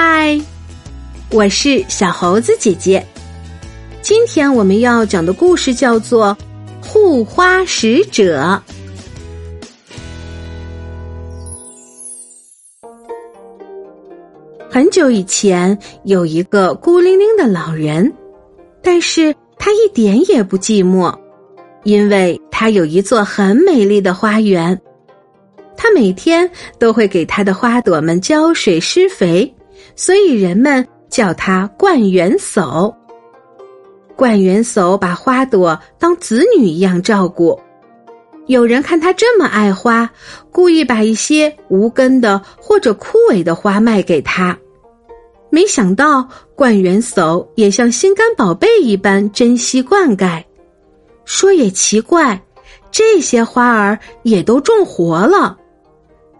嗨，我是小猴子姐姐。今天我们要讲的故事叫做《护花使者》。很久以前，有一个孤零零的老人，但是他一点也不寂寞，因为他有一座很美丽的花园。他每天都会给他的花朵们浇水施肥，所以人们叫他灌园叟。灌园叟把花朵当子女一样照顾。有人看他这么爱花，故意把一些无根的或者枯萎的花卖给他。没想到灌园叟也像心肝宝贝一般珍惜灌溉。说也奇怪，这些花儿也都种活了。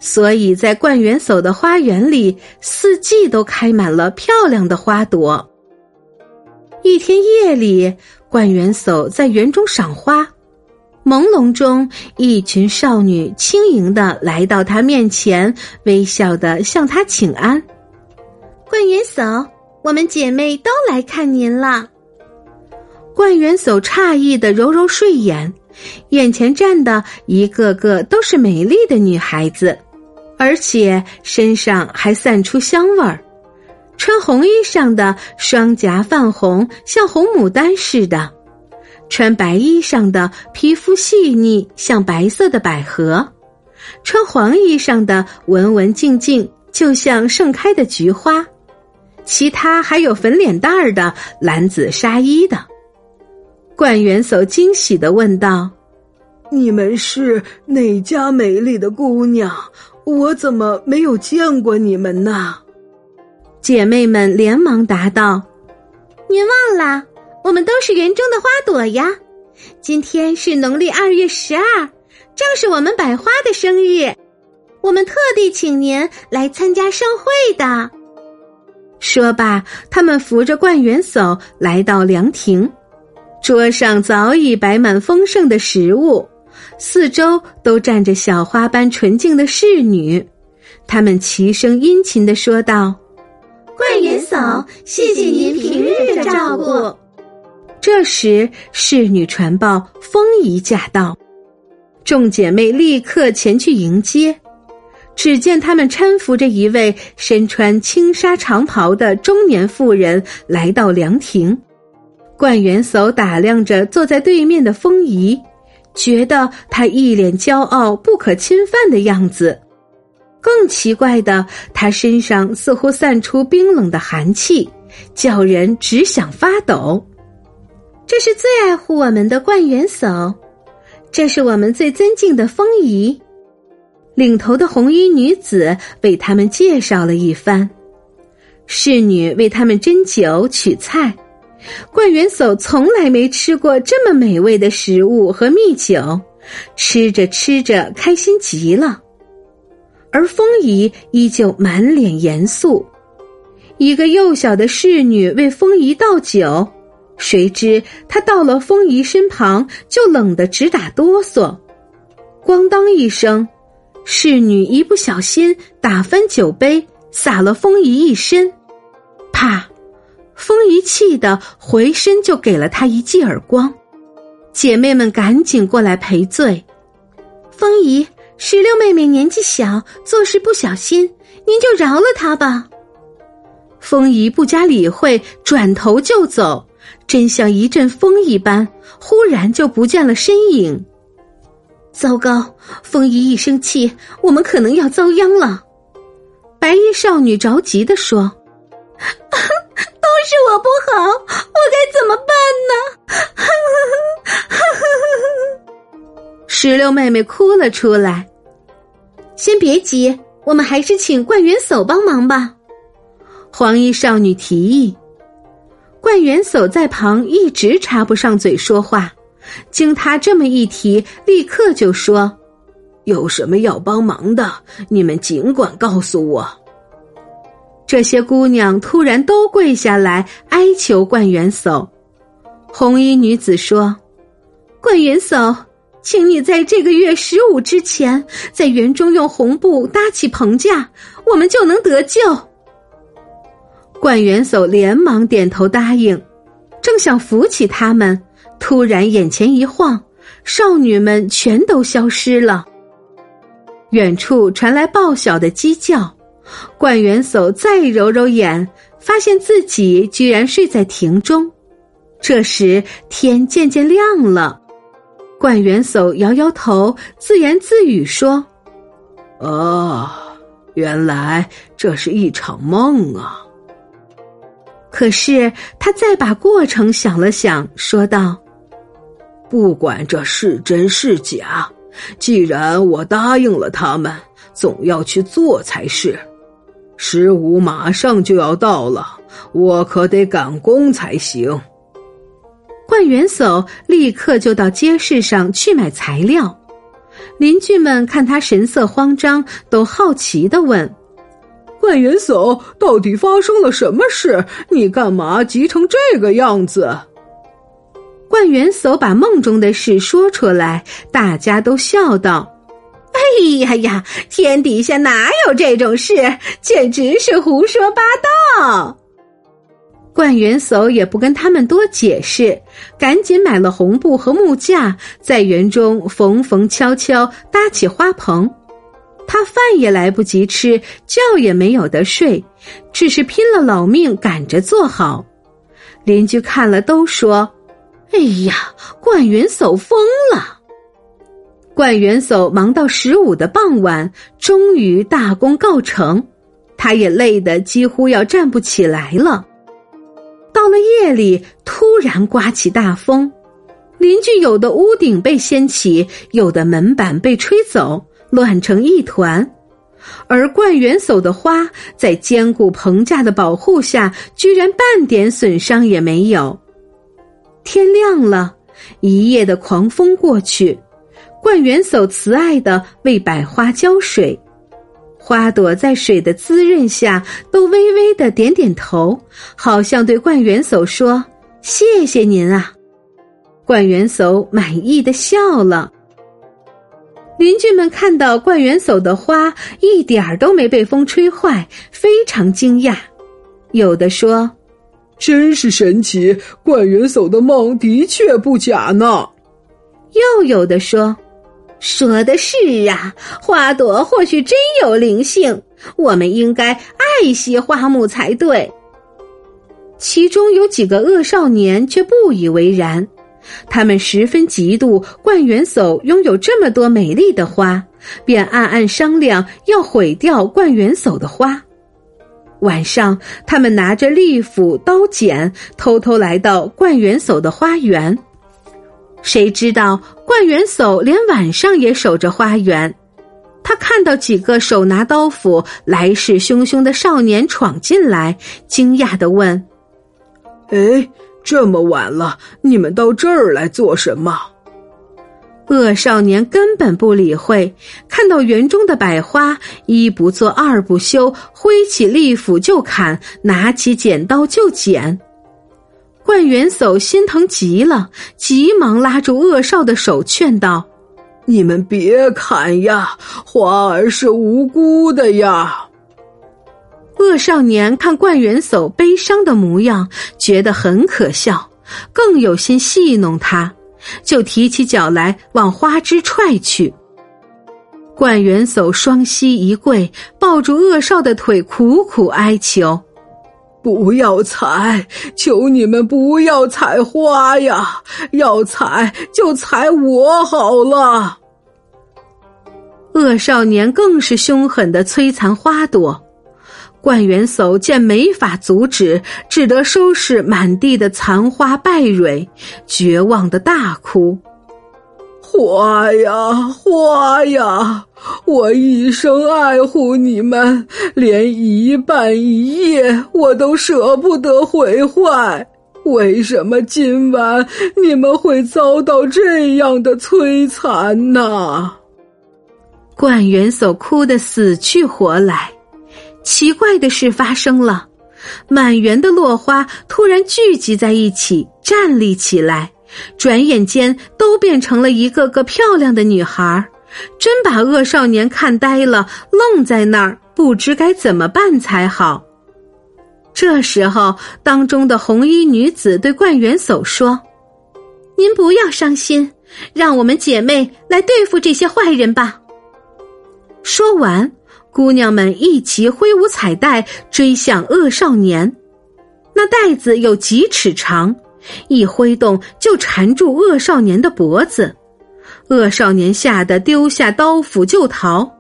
所以在灌园叟的花园里，四季都开满了漂亮的花朵。一天夜里，灌园叟在园中赏花，朦胧中，一群少女轻盈的来到他面前，微笑的向他请安。灌园叟，我们姐妹都来看您了。灌园叟诧异的揉揉睡眼，眼前站的一个个都是美丽的女孩子。而且身上还散出香味儿，穿红衣裳的双颊泛红，像红牡丹似的；穿白衣裳的皮肤细腻，像白色的百合；穿黄衣裳的文文静静，就像盛开的菊花。其他还有粉脸蛋儿的、蓝紫纱衣的。冠元叟惊喜的问道：“你们是哪家美丽的姑娘？”我怎么没有见过你们呢？姐妹们连忙答道：“您忘了，我们都是园中的花朵呀！今天是农历二月十二，正是我们百花的生日，我们特地请您来参加盛会的。”说罢，他们扶着灌园叟来到凉亭，桌上早已摆满丰盛的食物。四周都站着小花般纯净的侍女，她们齐声殷勤地说道：“冠元嫂，谢谢您平日的照顾。”这时，侍女传报风姨驾到，众姐妹立刻前去迎接。只见他们搀扶着一位身穿轻纱长袍的中年妇人来到凉亭，冠元叟打量着坐在对面的风姨。觉得他一脸骄傲、不可侵犯的样子，更奇怪的，他身上似乎散出冰冷的寒气，叫人只想发抖。这是最爱护我们的冠元叟，这是我们最尊敬的风姨。领头的红衣女子为他们介绍了一番，侍女为他们斟酒取菜。冠元叟从来没吃过这么美味的食物和蜜酒，吃着吃着开心极了。而风姨依旧满脸严肃。一个幼小的侍女为风姨倒酒，谁知她到了风姨身旁就冷得直打哆嗦。咣当一声，侍女一不小心打翻酒杯，洒了风姨一身。啪！风姨气的回身就给了他一记耳光，姐妹们赶紧过来赔罪。风姨，石榴妹妹年纪小，做事不小心，您就饶了她吧。风姨不加理会，转头就走，真像一阵风一般，忽然就不见了身影。糟糕，风姨一生气，我们可能要遭殃了。白衣少女着急的说。是我不好，我该怎么办呢？石榴妹妹哭了出来。先别急，我们还是请冠元叟帮忙吧。黄衣少女提议。冠元叟在旁一直插不上嘴说话，经他这么一提，立刻就说：“有什么要帮忙的，你们尽管告诉我。”这些姑娘突然都跪下来哀求冠元叟。红衣女子说：“冠元叟，请你在这个月十五之前，在园中用红布搭起棚架，我们就能得救。”冠元叟连忙点头答应，正想扶起他们，突然眼前一晃，少女们全都消失了。远处传来报晓的鸡叫，冠元叟再揉揉眼，发现自己居然睡在亭中。这时天渐渐亮了，冠元叟摇摇头，自言自语说：“哦，原来这是一场梦啊。”可是他再把过程想了想，说道：“不管这是真是假，既然我答应了他们，总要去做才是。十五马上就要到了，我可得赶工才行。”冠元叟立刻就到街市上去买材料。邻居们看他神色慌张，都好奇的问。冠元叟，到底发生了什么事？你干嘛急成这个样子？冠元叟把梦中的事说出来，大家都笑道：“哎呀呀，天底下哪有这种事？简直是胡说八道！”冠元叟也不跟他们多解释，赶紧买了红布和木架，在园中缝缝敲敲，搭起花棚。他饭也来不及吃，觉也没有得睡，只是拼了老命赶着做好。邻居看了都说：“哎呀，冠元叟疯了！”冠元叟忙到十五的傍晚，终于大功告成，他也累得几乎要站不起来了。到了夜里，突然刮起大风，邻居有的屋顶被掀起，有的门板被吹走。乱成一团，而冠元叟的花在坚固棚架的保护下，居然半点损伤也没有。天亮了，一夜的狂风过去，冠元叟慈爱的为百花浇水，花朵在水的滋润下都微微的点点头，好像对灌园叟说：“谢谢您啊。”灌园叟满意的笑了。邻居们看到灌园叟的花一点儿都没被风吹坏，非常惊讶。有的说：“真是神奇，灌园叟的梦的确不假呢。”又有的说：“说的是啊，花朵或许真有灵性，我们应该爱惜花木才对。”其中有几个恶少年却不以为然。他们十分嫉妒冠元叟拥有这么多美丽的花，便暗暗商量要毁掉冠元叟的花。晚上，他们拿着利斧、刀剪，偷偷来到冠元叟的花园。谁知道冠元叟连晚上也守着花园。他看到几个手拿刀斧、来势汹汹的少年闯进来，惊讶的问：“哎？”这么晚了，你们到这儿来做什么？恶少年根本不理会，看到园中的百花，一不做二不休，挥起利斧就砍，拿起剪刀就剪。冠元叟心疼极了，急忙拉住恶少的手，劝道：“你们别砍呀，花儿是无辜的呀。”恶少年看冠元叟悲伤的模样，觉得很可笑，更有心戏弄他，就提起脚来往花枝踹去。冠元叟双膝一跪，抱住恶少的腿，苦苦哀求：“不要采，求你们不要采花呀！要采就采我好了。”恶少年更是凶狠的摧残花朵。冠元叟见没法阻止，只得收拾满地的残花败蕊，绝望的大哭：“花呀花呀，我一生爱护你们，连一瓣一叶我都舍不得毁坏，为什么今晚你们会遭到这样的摧残呢？”冠元所哭得死去活来。奇怪的事发生了，满园的落花突然聚集在一起，站立起来，转眼间都变成了一个个漂亮的女孩真把恶少年看呆了，愣在那儿，不知该怎么办才好。这时候，当中的红衣女子对冠元叟说：“您不要伤心，让我们姐妹来对付这些坏人吧。”说完，姑娘们一齐挥舞彩带追向恶少年。那带子有几尺长，一挥动就缠住恶少年的脖子。恶少年吓得丢下刀斧就逃，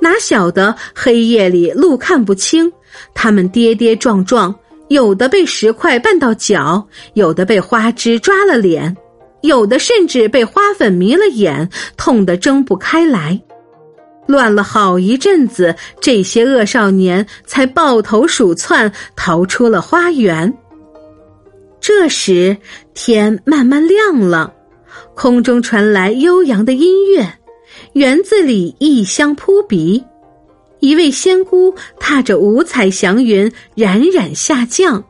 哪晓得黑夜里路看不清。他们跌跌撞撞，有的被石块绊到脚，有的被花枝抓了脸，有的甚至被花粉迷了眼，痛得睁不开来。乱了好一阵子，这些恶少年才抱头鼠窜，逃出了花园。这时天慢慢亮了，空中传来悠扬的音乐，园子里异香扑鼻。一位仙姑踏着五彩祥云冉冉下降，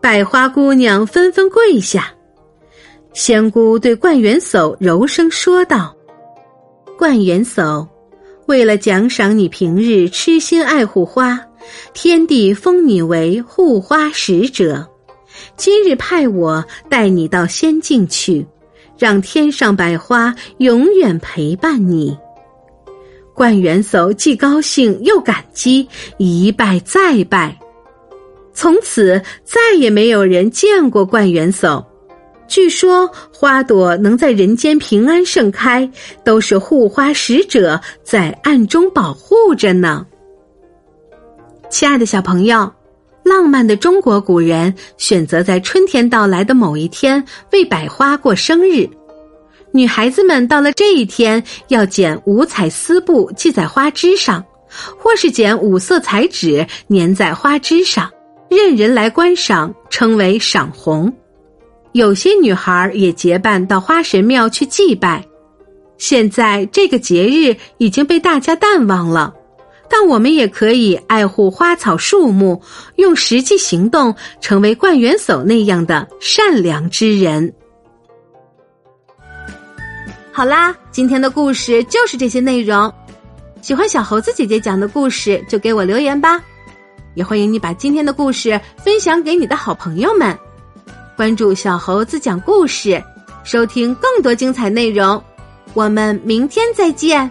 百花姑娘纷纷跪下。仙姑对冠元叟柔声说道：“冠元叟，为了奖赏你平日痴心爱护花，天帝封你为护花使者，今日派我带你到仙境去，让天上百花永远陪伴你。”冠元叟既高兴又感激，一拜再拜。从此再也没有人见过冠元叟。据说花朵能在人间平安盛开，都是护花使者在暗中保护着呢。亲爱的小朋友，浪漫的中国古人选择在春天到来的某一天为百花过生日。女孩子们到了这一天，要剪五彩丝布系在花枝上，或是剪五色彩纸粘在花枝上，任人来观赏，称为赏红。有些女孩也结伴到花神庙去祭拜。现在这个节日已经被大家淡忘了，但我们也可以爱护花草树木，用实际行动成为灌园叟那样的善良之人。好啦，今天的故事就是这些内容。喜欢小猴子姐姐讲的故事，就给我留言吧。也欢迎你把今天的故事分享给你的好朋友们。关注小猴子讲故事，收听更多精彩内容。我们明天再见。